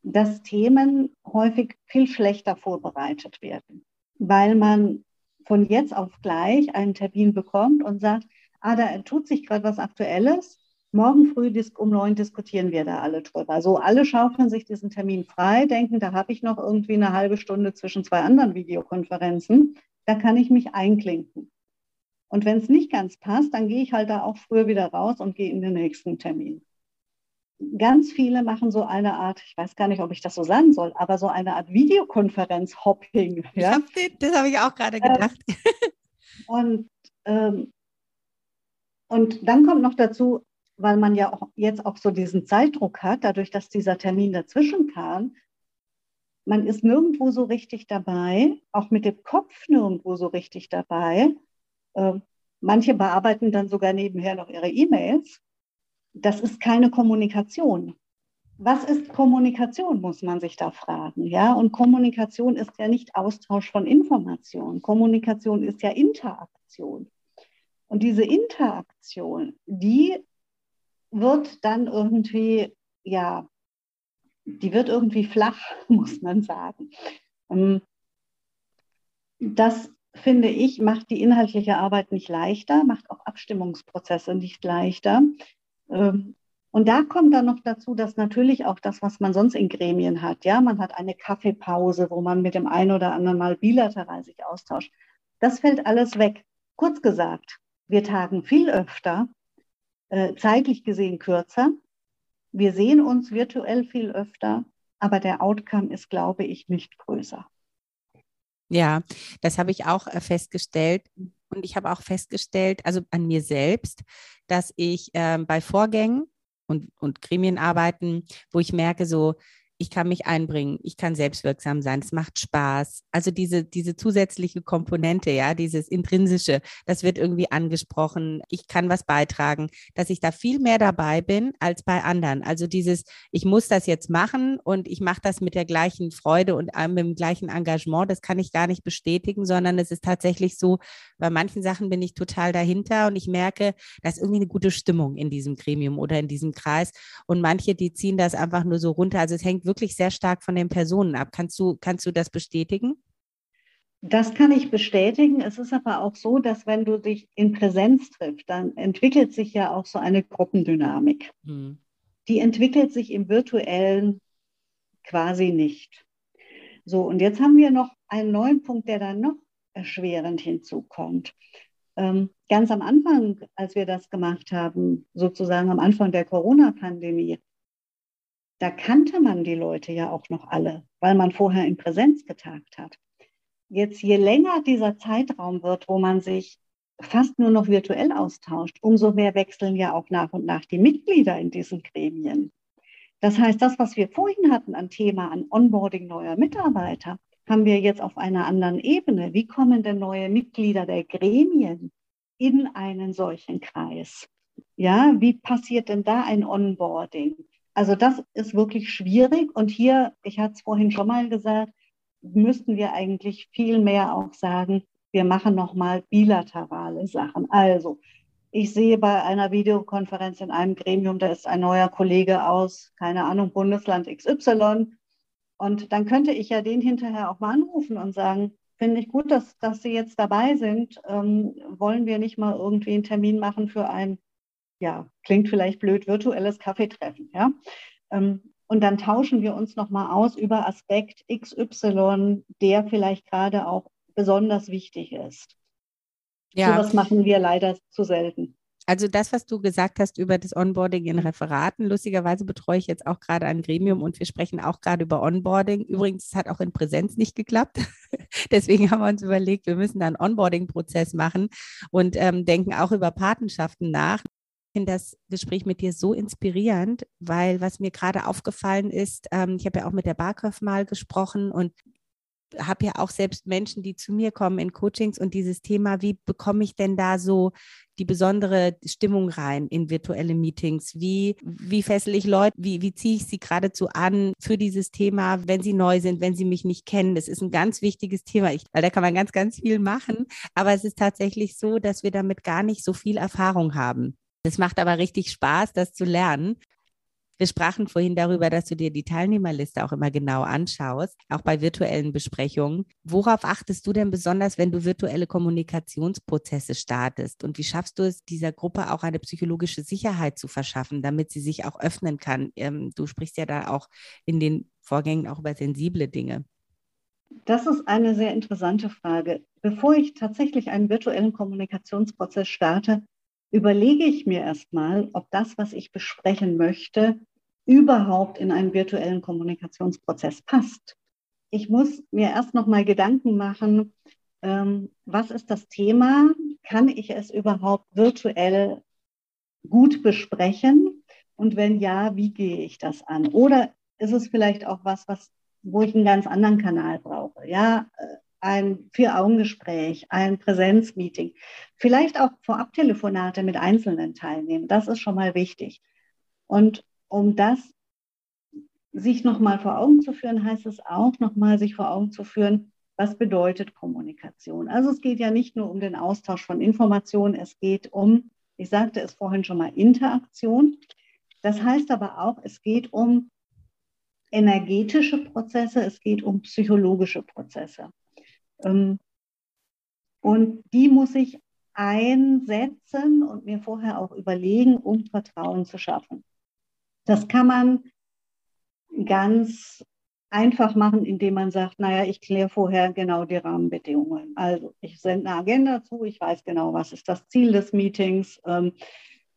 dass Themen häufig viel schlechter vorbereitet werden, weil man von jetzt auf gleich einen Termin bekommt und sagt, ah, da tut sich gerade was Aktuelles. Morgen früh um neun diskutieren wir da alle drüber. So, alle schaufeln sich diesen Termin frei, denken, da habe ich noch irgendwie eine halbe Stunde zwischen zwei anderen Videokonferenzen. Da kann ich mich einklinken. Und wenn es nicht ganz passt, dann gehe ich halt da auch früher wieder raus und gehe in den nächsten Termin. Ganz viele machen so eine Art, ich weiß gar nicht, ob ich das so sagen soll, aber so eine Art Videokonferenz-Hopping. Ja? Hab das habe ich auch gerade gedacht. Ähm, und, ähm, und dann kommt noch dazu, weil man ja auch jetzt auch so diesen Zeitdruck hat, dadurch, dass dieser Termin dazwischen kam, man ist nirgendwo so richtig dabei, auch mit dem Kopf nirgendwo so richtig dabei. Ähm, manche bearbeiten dann sogar nebenher noch ihre E-Mails. Das ist keine Kommunikation. Was ist Kommunikation, muss man sich da fragen. Ja? Und Kommunikation ist ja nicht Austausch von Informationen. Kommunikation ist ja Interaktion. Und diese Interaktion, die wird dann irgendwie, ja, die wird irgendwie flach, muss man sagen. Ähm, das finde ich, macht die inhaltliche Arbeit nicht leichter, macht auch Abstimmungsprozesse nicht leichter. Ähm, und da kommt dann noch dazu, dass natürlich auch das, was man sonst in Gremien hat, ja, man hat eine Kaffeepause, wo man mit dem einen oder anderen mal bilateral sich austauscht. Das fällt alles weg. Kurz gesagt, wir tagen viel öfter, äh, zeitlich gesehen kürzer. Wir sehen uns virtuell viel öfter, aber der Outcome ist, glaube ich, nicht größer. Ja, das habe ich auch äh, festgestellt. Und ich habe auch festgestellt, also an mir selbst, dass ich äh, bei Vorgängen und, und Gremienarbeiten, wo ich merke, so, ich kann mich einbringen, ich kann selbstwirksam sein, es macht Spaß. Also diese, diese zusätzliche Komponente, ja, dieses intrinsische, das wird irgendwie angesprochen, ich kann was beitragen, dass ich da viel mehr dabei bin als bei anderen. Also dieses, ich muss das jetzt machen und ich mache das mit der gleichen Freude und mit dem gleichen Engagement, das kann ich gar nicht bestätigen, sondern es ist tatsächlich so, bei manchen Sachen bin ich total dahinter und ich merke, da ist irgendwie eine gute Stimmung in diesem Gremium oder in diesem Kreis und manche, die ziehen das einfach nur so runter. Also es hängt wirklich sehr stark von den Personen ab. Kannst du, kannst du das bestätigen? Das kann ich bestätigen. Es ist aber auch so, dass wenn du dich in Präsenz triffst, dann entwickelt sich ja auch so eine Gruppendynamik. Hm. Die entwickelt sich im virtuellen quasi nicht. So, und jetzt haben wir noch einen neuen Punkt, der dann noch erschwerend hinzukommt. Ähm, ganz am Anfang, als wir das gemacht haben, sozusagen am Anfang der Corona-Pandemie, da kannte man die Leute ja auch noch alle, weil man vorher in Präsenz getagt hat. Jetzt, je länger dieser Zeitraum wird, wo man sich fast nur noch virtuell austauscht, umso mehr wechseln ja auch nach und nach die Mitglieder in diesen Gremien. Das heißt, das, was wir vorhin hatten an Thema, an Onboarding neuer Mitarbeiter, haben wir jetzt auf einer anderen Ebene. Wie kommen denn neue Mitglieder der Gremien in einen solchen Kreis? Ja, wie passiert denn da ein Onboarding? Also das ist wirklich schwierig. Und hier, ich hatte es vorhin schon mal gesagt, müssten wir eigentlich viel mehr auch sagen, wir machen nochmal bilaterale Sachen. Also ich sehe bei einer Videokonferenz in einem Gremium, da ist ein neuer Kollege aus, keine Ahnung, Bundesland XY. Und dann könnte ich ja den hinterher auch mal anrufen und sagen, finde ich gut, dass, dass Sie jetzt dabei sind. Ähm, wollen wir nicht mal irgendwie einen Termin machen für ein, ja, klingt vielleicht blöd, virtuelles Kaffeetreffen, ja? Ähm, und dann tauschen wir uns nochmal aus über Aspekt XY, der vielleicht gerade auch besonders wichtig ist. Ja. So was machen wir leider zu selten. Also das, was du gesagt hast über das Onboarding in Referaten, lustigerweise betreue ich jetzt auch gerade ein Gremium und wir sprechen auch gerade über Onboarding. Übrigens, es hat auch in Präsenz nicht geklappt. Deswegen haben wir uns überlegt, wir müssen da einen Onboarding-Prozess machen und ähm, denken auch über Patenschaften nach. Finde das Gespräch mit dir so inspirierend, weil was mir gerade aufgefallen ist, ähm, ich habe ja auch mit der Barköff mal gesprochen und habe ja auch selbst Menschen, die zu mir kommen in Coachings und dieses Thema, wie bekomme ich denn da so die besondere Stimmung rein in virtuelle Meetings? Wie, wie fessel ich Leute, wie, wie ziehe ich sie geradezu an für dieses Thema, wenn sie neu sind, wenn sie mich nicht kennen? Das ist ein ganz wichtiges Thema, ich, weil da kann man ganz, ganz viel machen. Aber es ist tatsächlich so, dass wir damit gar nicht so viel Erfahrung haben. Es macht aber richtig Spaß, das zu lernen. Wir sprachen vorhin darüber, dass du dir die Teilnehmerliste auch immer genau anschaust, auch bei virtuellen Besprechungen. Worauf achtest du denn besonders, wenn du virtuelle Kommunikationsprozesse startest? Und wie schaffst du es, dieser Gruppe auch eine psychologische Sicherheit zu verschaffen, damit sie sich auch öffnen kann? Ähm, du sprichst ja da auch in den Vorgängen auch über sensible Dinge. Das ist eine sehr interessante Frage. Bevor ich tatsächlich einen virtuellen Kommunikationsprozess starte, überlege ich mir erstmal, ob das, was ich besprechen möchte, überhaupt in einen virtuellen Kommunikationsprozess passt. Ich muss mir erst noch mal Gedanken machen, ähm, was ist das Thema? Kann ich es überhaupt virtuell gut besprechen? Und wenn ja, wie gehe ich das an? Oder ist es vielleicht auch was, was wo ich einen ganz anderen Kanal brauche? Ja, äh, ein Vier-Augen-Gespräch, ein Präsenzmeeting, vielleicht auch Vorab-Telefonate mit Einzelnen teilnehmen. Das ist schon mal wichtig. Und um das sich nochmal vor Augen zu führen, heißt es auch nochmal sich vor Augen zu führen, was bedeutet Kommunikation. Also es geht ja nicht nur um den Austausch von Informationen, es geht um, ich sagte es vorhin schon mal, Interaktion. Das heißt aber auch, es geht um energetische Prozesse, es geht um psychologische Prozesse. Ähm, und die muss ich einsetzen und mir vorher auch überlegen, um Vertrauen zu schaffen. Das kann man ganz einfach machen, indem man sagt, naja, ich kläre vorher genau die Rahmenbedingungen. Also ich sende eine Agenda zu, ich weiß genau, was ist das Ziel des Meetings. Ähm,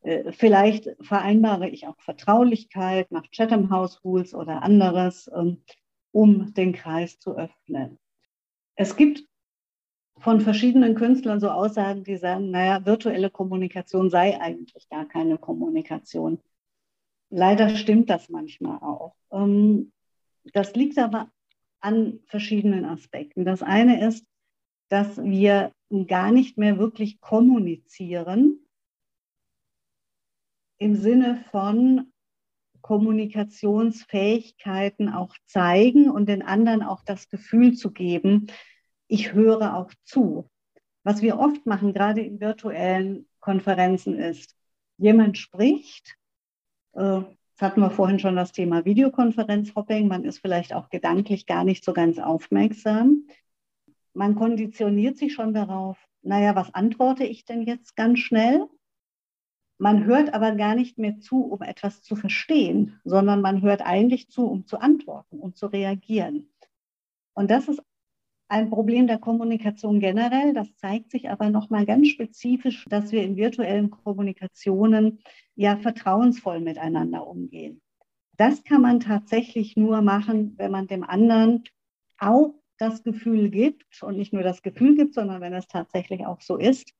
äh, vielleicht vereinbare ich auch Vertraulichkeit nach Chatham House Rules oder anderes, ähm, um den Kreis zu öffnen. Es gibt von verschiedenen Künstlern so Aussagen, die sagen, naja, virtuelle Kommunikation sei eigentlich gar keine Kommunikation. Leider stimmt das manchmal auch. Ähm, das liegt aber an verschiedenen Aspekten. Das eine ist, dass wir gar nicht mehr wirklich kommunizieren im Sinne von Kommunikationsfähigkeiten auch zeigen und den anderen auch das Gefühl zu geben, ich höre auch zu. Was wir oft machen, gerade in virtuellen Konferenzen, ist, jemand spricht, äh, Jetzt hatten wir vorhin schon das Thema Videokonferenzhopping. Man ist vielleicht auch gedanklich gar nicht so ganz aufmerksam. Man konditioniert sich schon darauf, naja, was antworte ich denn jetzt ganz schnell? Man hört aber gar nicht mehr zu, um etwas zu verstehen, sondern man hört eigentlich zu, um zu antworten, um zu reagieren. Und das ist ein Problem der Kommunikation generell. Das zeigt sich aber nochmal ganz spezifisch, dass wir in virtuellen Kommunikationen ja vertrauensvoll miteinander umgehen. Das kann man tatsächlich nur machen, wenn man dem anderen auch das Gefühl gibt und nicht nur das Gefühl gibt, sondern wenn es tatsächlich auch so ist,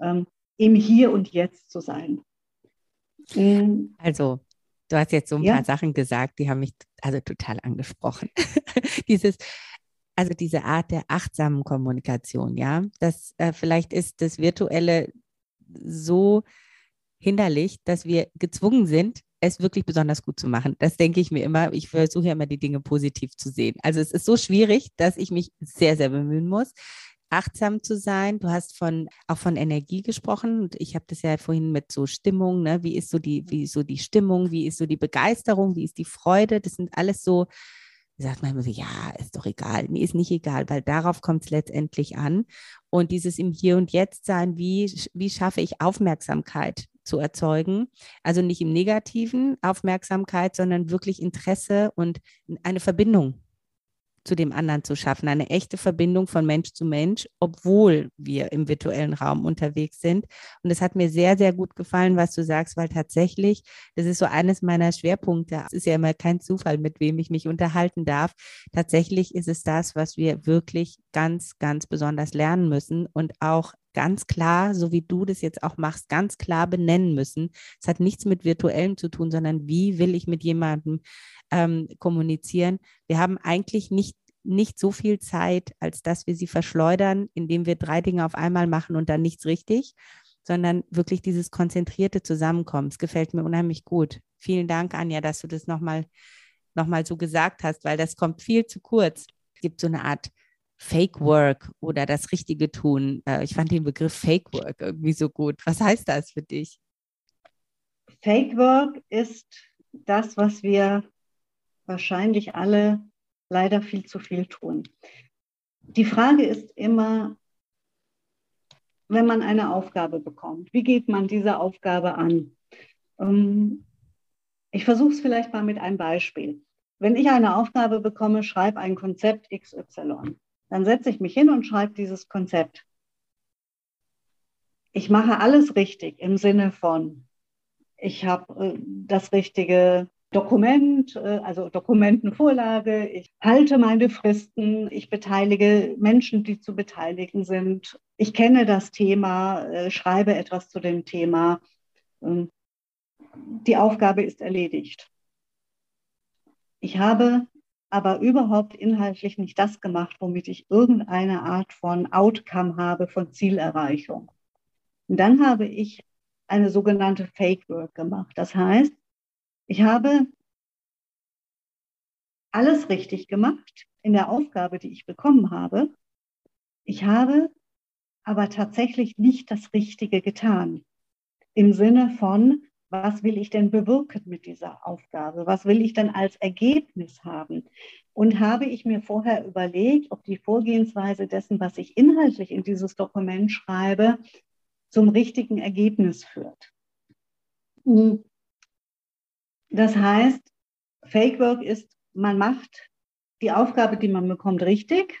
ähm, im Hier und Jetzt zu sein. Ähm, also, du hast jetzt so ein ja. paar Sachen gesagt, die haben mich also total angesprochen. Dieses, also diese Art der achtsamen Kommunikation, ja, das äh, vielleicht ist das Virtuelle so hinderlich, dass wir gezwungen sind, es wirklich besonders gut zu machen. Das denke ich mir immer. Ich versuche ja immer, die Dinge positiv zu sehen. Also es ist so schwierig, dass ich mich sehr, sehr bemühen muss achtsam zu sein. Du hast von auch von Energie gesprochen und ich habe das ja vorhin mit so Stimmung, ne? Wie ist so die, wie ist so die Stimmung, wie ist so die Begeisterung, wie ist die Freude? Das sind alles so, sagt man immer so, ja, ist doch egal. Nee, ist nicht egal, weil darauf kommt es letztendlich an. Und dieses im Hier und Jetzt sein, wie, wie schaffe ich Aufmerksamkeit zu erzeugen? Also nicht im negativen Aufmerksamkeit, sondern wirklich Interesse und eine Verbindung zu dem anderen zu schaffen, eine echte Verbindung von Mensch zu Mensch, obwohl wir im virtuellen Raum unterwegs sind. Und es hat mir sehr, sehr gut gefallen, was du sagst, weil tatsächlich, das ist so eines meiner Schwerpunkte. Es ist ja immer kein Zufall, mit wem ich mich unterhalten darf. Tatsächlich ist es das, was wir wirklich ganz, ganz besonders lernen müssen und auch ganz klar, so wie du das jetzt auch machst, ganz klar benennen müssen. Es hat nichts mit virtuellem zu tun, sondern wie will ich mit jemandem ähm, kommunizieren. Wir haben eigentlich nicht nicht so viel Zeit, als dass wir sie verschleudern, indem wir drei Dinge auf einmal machen und dann nichts richtig, sondern wirklich dieses konzentrierte Zusammenkommen. Es gefällt mir unheimlich gut. Vielen Dank, Anja, dass du das nochmal noch mal so gesagt hast, weil das kommt viel zu kurz. Es gibt so eine Art Fake Work oder das Richtige tun. Äh, ich fand den Begriff Fake Work irgendwie so gut. Was heißt das für dich? Fake Work ist das, was wir wahrscheinlich alle leider viel zu viel tun. Die Frage ist immer, wenn man eine Aufgabe bekommt, wie geht man diese Aufgabe an? Ähm, ich versuche es vielleicht mal mit einem Beispiel. Wenn ich eine Aufgabe bekomme, schreibe ein Konzept XY, dann setze ich mich hin und schreibe dieses Konzept. Ich mache alles richtig im Sinne von, ich habe äh, das richtige Dokument, äh, also Dokumentenvorlage. Ich halte meine Fristen. Ich beteilige Menschen, die zu beteiligen sind. Ich kenne das Thema, äh, schreibe etwas zu dem Thema. Ähm, die Aufgabe ist erledigt. Ich habe aber überhaupt inhaltlich nicht das gemacht, womit ich irgendeine Art von Outcome habe, von Zielerreichung. Und dann habe ich eine sogenannte Fake Work gemacht. Das heißt, ich habe alles richtig gemacht in der Aufgabe, die ich bekommen habe. Ich habe aber tatsächlich nicht das Richtige getan. Im Sinne von, was will ich denn bewirken mit dieser Aufgabe? Was will ich denn als Ergebnis haben? Und habe ich mir vorher überlegt, ob die Vorgehensweise dessen, was ich inhaltlich in dieses Dokument schreibe, zum richtigen Ergebnis führt. Hm. Das heißt, Fake Work ist, man macht die Aufgabe, die man bekommt, richtig.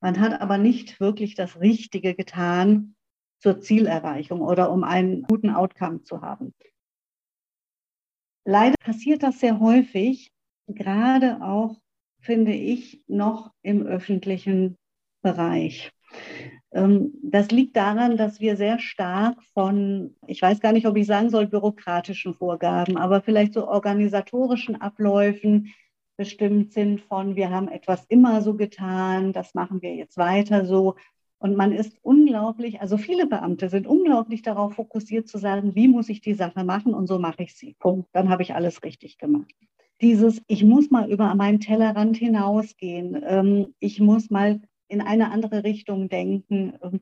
Man hat aber nicht wirklich das Richtige getan zur Zielerreichung oder um einen guten Outcome zu haben. Leider passiert das sehr häufig, gerade auch, finde ich, noch im öffentlichen Bereich. Ähm, das liegt daran, dass wir sehr stark von, ich weiß gar nicht, ob ich sagen soll, bürokratischen Vorgaben, aber vielleicht so organisatorischen Abläufen bestimmt sind von, wir haben etwas immer so getan, das machen wir jetzt weiter so. Und man ist unglaublich, also viele Beamte sind unglaublich darauf fokussiert zu sagen, wie muss ich die Sache machen und so mache ich sie. Punkt. Dann habe ich alles richtig gemacht. Dieses, ich muss mal über meinen Tellerrand hinausgehen, ähm, ich muss mal in eine andere Richtung denken. Ähm,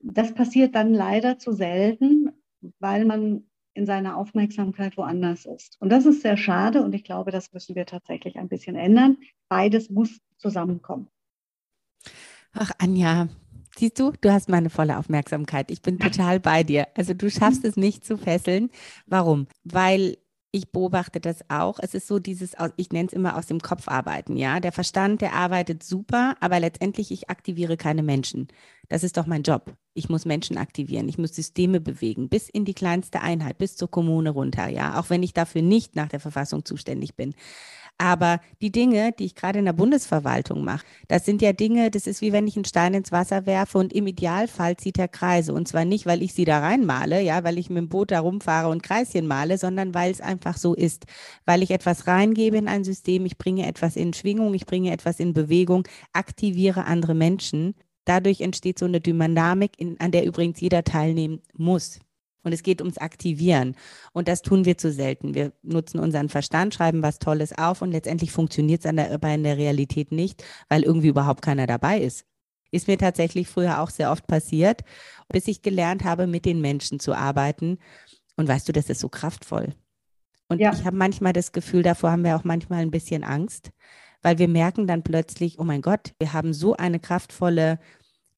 das passiert dann leider zu selten, weil man in seiner Aufmerksamkeit woanders ist. Und das ist sehr schade und ich glaube, das müssen wir tatsächlich ein bisschen ändern. Beides muss zusammenkommen. Ach, Anja, siehst du, du hast meine volle Aufmerksamkeit. Ich bin total bei dir. Also du schaffst es nicht zu fesseln. Warum? Weil ich beobachte das auch. Es ist so dieses, ich nenne es immer aus dem Kopf arbeiten, ja. Der Verstand, der arbeitet super, aber letztendlich ich aktiviere keine Menschen. Das ist doch mein Job. Ich muss Menschen aktivieren, ich muss Systeme bewegen, bis in die kleinste Einheit, bis zur Kommune runter, ja. Auch wenn ich dafür nicht nach der Verfassung zuständig bin. Aber die Dinge, die ich gerade in der Bundesverwaltung mache, das sind ja Dinge, das ist wie wenn ich einen Stein ins Wasser werfe und im Idealfall zieht er Kreise. Und zwar nicht, weil ich sie da reinmale, ja, weil ich mit dem Boot da rumfahre und Kreischen male, sondern weil es einfach so ist. Weil ich etwas reingebe in ein System, ich bringe etwas in Schwingung, ich bringe etwas in Bewegung, aktiviere andere Menschen. Dadurch entsteht so eine Dynamik, in, an der übrigens jeder teilnehmen muss. Und es geht ums Aktivieren. Und das tun wir zu selten. Wir nutzen unseren Verstand, schreiben was Tolles auf und letztendlich funktioniert es aber in der Realität nicht, weil irgendwie überhaupt keiner dabei ist. Ist mir tatsächlich früher auch sehr oft passiert, bis ich gelernt habe, mit den Menschen zu arbeiten. Und weißt du, das ist so kraftvoll. Und ja. ich habe manchmal das Gefühl, davor haben wir auch manchmal ein bisschen Angst, weil wir merken dann plötzlich, oh mein Gott, wir haben so eine kraftvolle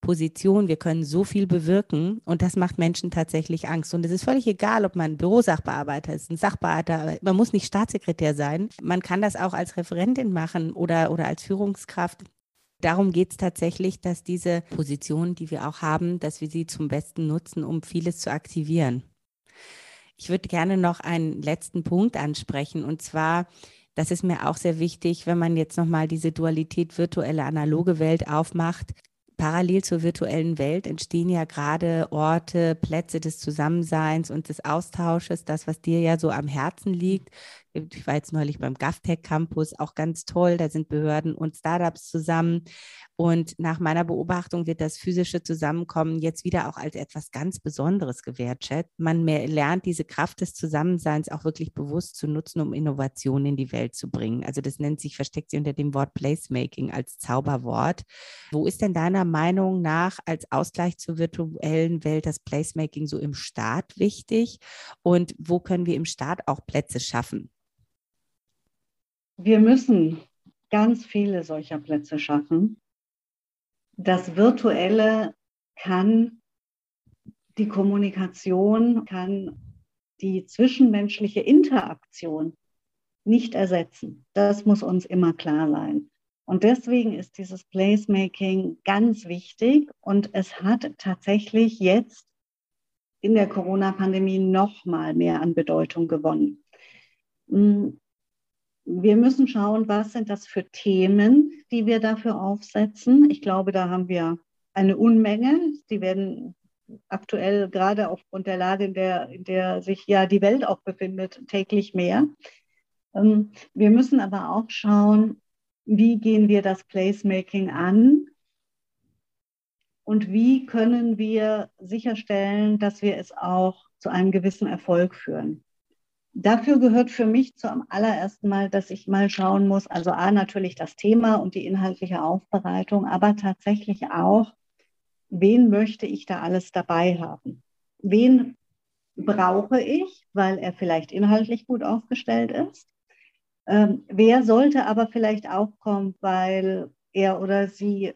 Position, wir können so viel bewirken und das macht Menschen tatsächlich Angst. Und es ist völlig egal, ob man Bürosachbearbeiter ist, ein Sachbearbeiter, man muss nicht Staatssekretär sein. Man kann das auch als Referentin machen oder, oder als Führungskraft. Darum geht es tatsächlich, dass diese Position, die wir auch haben, dass wir sie zum Besten nutzen, um vieles zu aktivieren. Ich würde gerne noch einen letzten Punkt ansprechen und zwar, das ist mir auch sehr wichtig, wenn man jetzt nochmal diese Dualität virtuelle, analoge Welt aufmacht parallel zur virtuellen Welt entstehen ja gerade Orte, Plätze des Zusammenseins und des Austausches, das, was dir ja so am Herzen liegt. Ich war jetzt neulich beim GovTech Campus, auch ganz toll. Da sind Behörden und Startups zusammen. Und nach meiner Beobachtung wird das physische Zusammenkommen jetzt wieder auch als etwas ganz Besonderes gewertschätzt. Man mehr lernt diese Kraft des Zusammenseins auch wirklich bewusst zu nutzen, um Innovationen in die Welt zu bringen. Also das nennt sich, versteckt sich unter dem Wort Placemaking als Zauberwort. Wo ist denn deiner Meinung nach als Ausgleich zur virtuellen Welt das Placemaking so im Staat wichtig? Und wo können wir im Staat auch Plätze schaffen? Wir müssen ganz viele solcher Plätze schaffen das Virtuelle kann die Kommunikation, kann die zwischenmenschliche Interaktion nicht ersetzen. Das muss uns immer klar sein. Und deswegen ist dieses Placemaking ganz wichtig und es hat tatsächlich jetzt in der Corona-Pandemie noch mal mehr an Bedeutung gewonnen. Wir müssen schauen, was sind das für Themen, die wir dafür aufsetzen. Ich glaube, da haben wir eine Unmenge. Die werden aktuell gerade aufgrund der Lage, in der, in der sich ja die Welt auch befindet, täglich mehr. Ähm, wir müssen aber auch schauen, wie gehen wir das Placemaking an und wie können wir sicherstellen, dass wir es auch zu einem gewissen Erfolg führen. Dafür gehört für mich zum allerersten Mal, dass ich mal schauen muss, also A, natürlich das Thema und die inhaltliche Aufbereitung, aber tatsächlich auch, wen möchte ich da alles dabei haben? Wen brauche ich, weil er vielleicht inhaltlich gut aufgestellt ist? Ähm, wer sollte aber vielleicht auch kommen, weil er oder sie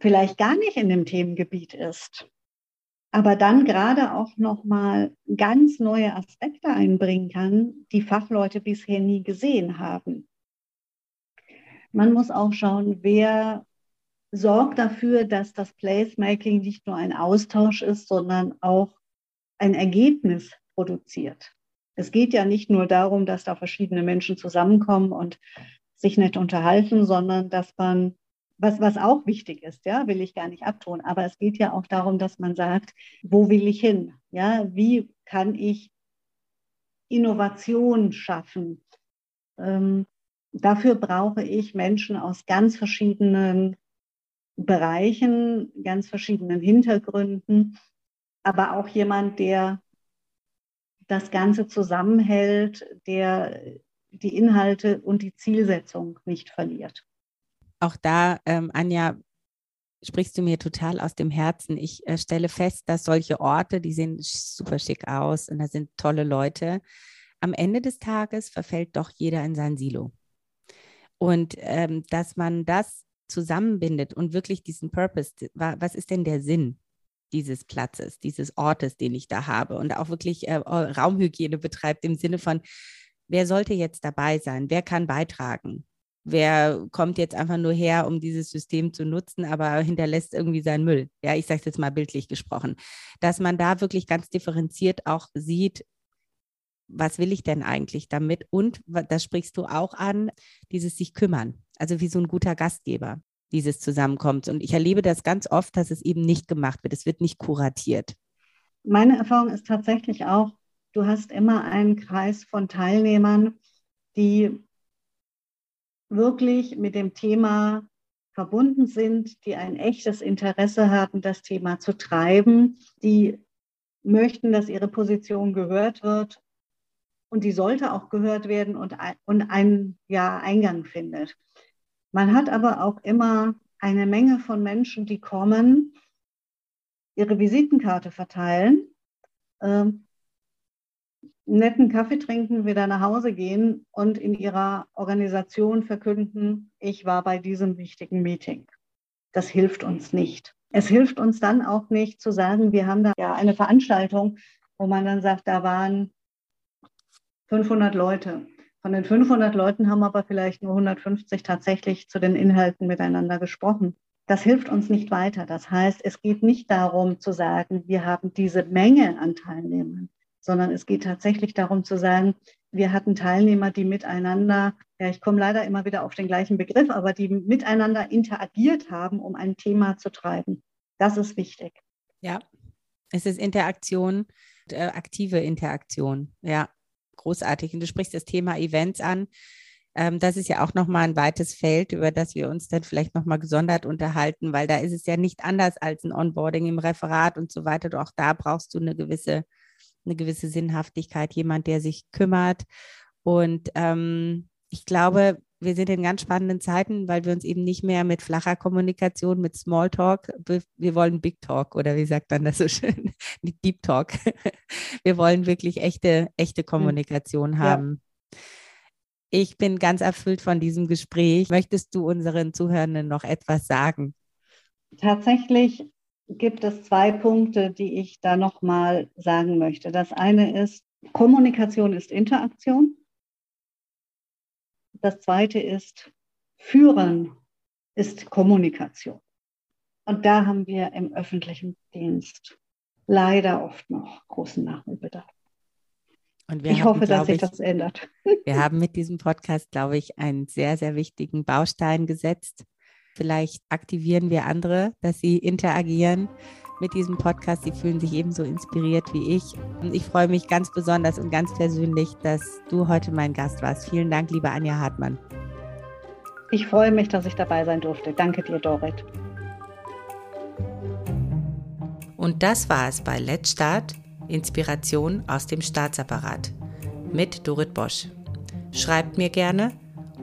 vielleicht gar nicht in dem Themengebiet ist? Aber dann gerade auch nochmal ganz neue Aspekte einbringen kann, die Fachleute bisher nie gesehen haben. Man muss auch schauen, wer sorgt dafür, dass das Placemaking nicht nur ein Austausch ist, sondern auch ein Ergebnis produziert. Es geht ja nicht nur darum, dass da verschiedene Menschen zusammenkommen und sich nicht unterhalten, sondern dass man was, was auch wichtig ist, ja, will ich gar nicht abtun. Aber es geht ja auch darum, dass man sagt, wo will ich hin? Ja, wie kann ich Innovation schaffen? Ähm, dafür brauche ich Menschen aus ganz verschiedenen Bereichen, ganz verschiedenen Hintergründen, aber auch jemand, der das Ganze zusammenhält, der die Inhalte und die Zielsetzung nicht verliert auch da, ähm, Anja, sprichst du mir total aus dem Herzen. Ich äh, stelle fest, dass solche Orte, die sehen super schick aus und da sind tolle Leute. Am Ende des Tages verfällt doch jeder in sein Silo. Und ähm, dass man das zusammenbindet und wirklich diesen Purpose, was ist denn der Sinn dieses Platzes, dieses Ortes, den ich da habe und auch wirklich äh, Raumhygiene betreibt im Sinne von, wer sollte jetzt dabei sein, wer kann beitragen, wer kommt jetzt einfach nur her, um dieses System zu nutzen, aber hinterlässt irgendwie seinen Müll. Ja, ich sage es jetzt mal bildlich gesprochen. Dass man da wirklich ganz differenziert auch sieht, was will ich denn eigentlich damit? Und das sprichst du auch an, dieses sich kümmern. Also wie so ein guter Gastgeber dieses Zusammenkommt. Und ich erlebe das ganz oft, dass es eben nicht gemacht wird. Es wird nicht kuratiert. Meine Erfahrung ist tatsächlich auch, du hast immer einen Kreis von Teilnehmern, die wirklich mit dem Thema verbunden sind, die ein echtes Interesse haben, das Thema zu treiben, die möchten, dass ihre Position gehört wird und die sollte auch gehört werden und, und einen ja, Eingang findet. Man hat aber auch immer eine Menge von Menschen, die kommen, ihre Visitenkarte verteilen, ähm, netten Kaffee trinken, wieder nach Hause gehen und in ihrer Organisation verkünden, ich war bei diesem wichtigen Meeting. Das hilft uns nicht. Es hilft uns dann auch nicht zu sagen, wir haben da ja eine Veranstaltung, wo man dann sagt, da waren 500 Leute. Von den 500 Leuten haben aber vielleicht nur 150 tatsächlich zu den Inhalten miteinander gesprochen. Das hilft uns nicht weiter. Das heißt, es geht nicht darum zu sagen, wir haben diese Menge an Teilnehmern, sondern es geht tatsächlich darum zu sagen, wir hatten Teilnehmer, die miteinander, ja, ich komme leider immer wieder auf den gleichen Begriff, aber die miteinander interagiert haben, um ein Thema zu treiben. Das ist wichtig. Ja, es ist Interaktion, äh, aktive Interaktion. Ja, großartig. Und du sprichst das Thema Events an. Ähm, das ist ja auch nochmal ein weites Feld, über das wir uns dann vielleicht nochmal gesondert unterhalten, weil da ist es ja nicht anders als ein Onboarding im Referat und so weiter. Auch da brauchst du eine gewisse, eine gewisse Sinnhaftigkeit, jemand, der sich kümmert. Und ähm, ich glaube, wir sind in ganz spannenden Zeiten, weil wir uns eben nicht mehr mit flacher Kommunikation, mit Smalltalk, wir wollen Big Talk oder wie sagt man das so schön, Deep Talk. Wir wollen wirklich echte, echte Kommunikation ja. haben. Ich bin ganz erfüllt von diesem Gespräch. Möchtest du unseren Zuhörenden noch etwas sagen? Tatsächlich gibt es zwei Punkte, die ich da nochmal sagen möchte. Das eine ist, Kommunikation ist Interaktion. Das zweite ist, Führen ist Kommunikation. Und da haben wir im öffentlichen Dienst leider oft noch großen Nachholbedarf. ich haben, hoffe, dass sich ich, das ändert. Wir haben mit diesem Podcast, glaube ich, einen sehr, sehr wichtigen Baustein gesetzt. Vielleicht aktivieren wir andere, dass sie interagieren mit diesem Podcast. Sie fühlen sich ebenso inspiriert wie ich. Und ich freue mich ganz besonders und ganz persönlich, dass du heute mein Gast warst. Vielen Dank, liebe Anja Hartmann. Ich freue mich, dass ich dabei sein durfte. Danke dir, Dorit. Und das war es bei Let's Start, Inspiration aus dem Staatsapparat mit Dorit Bosch. Schreibt mir gerne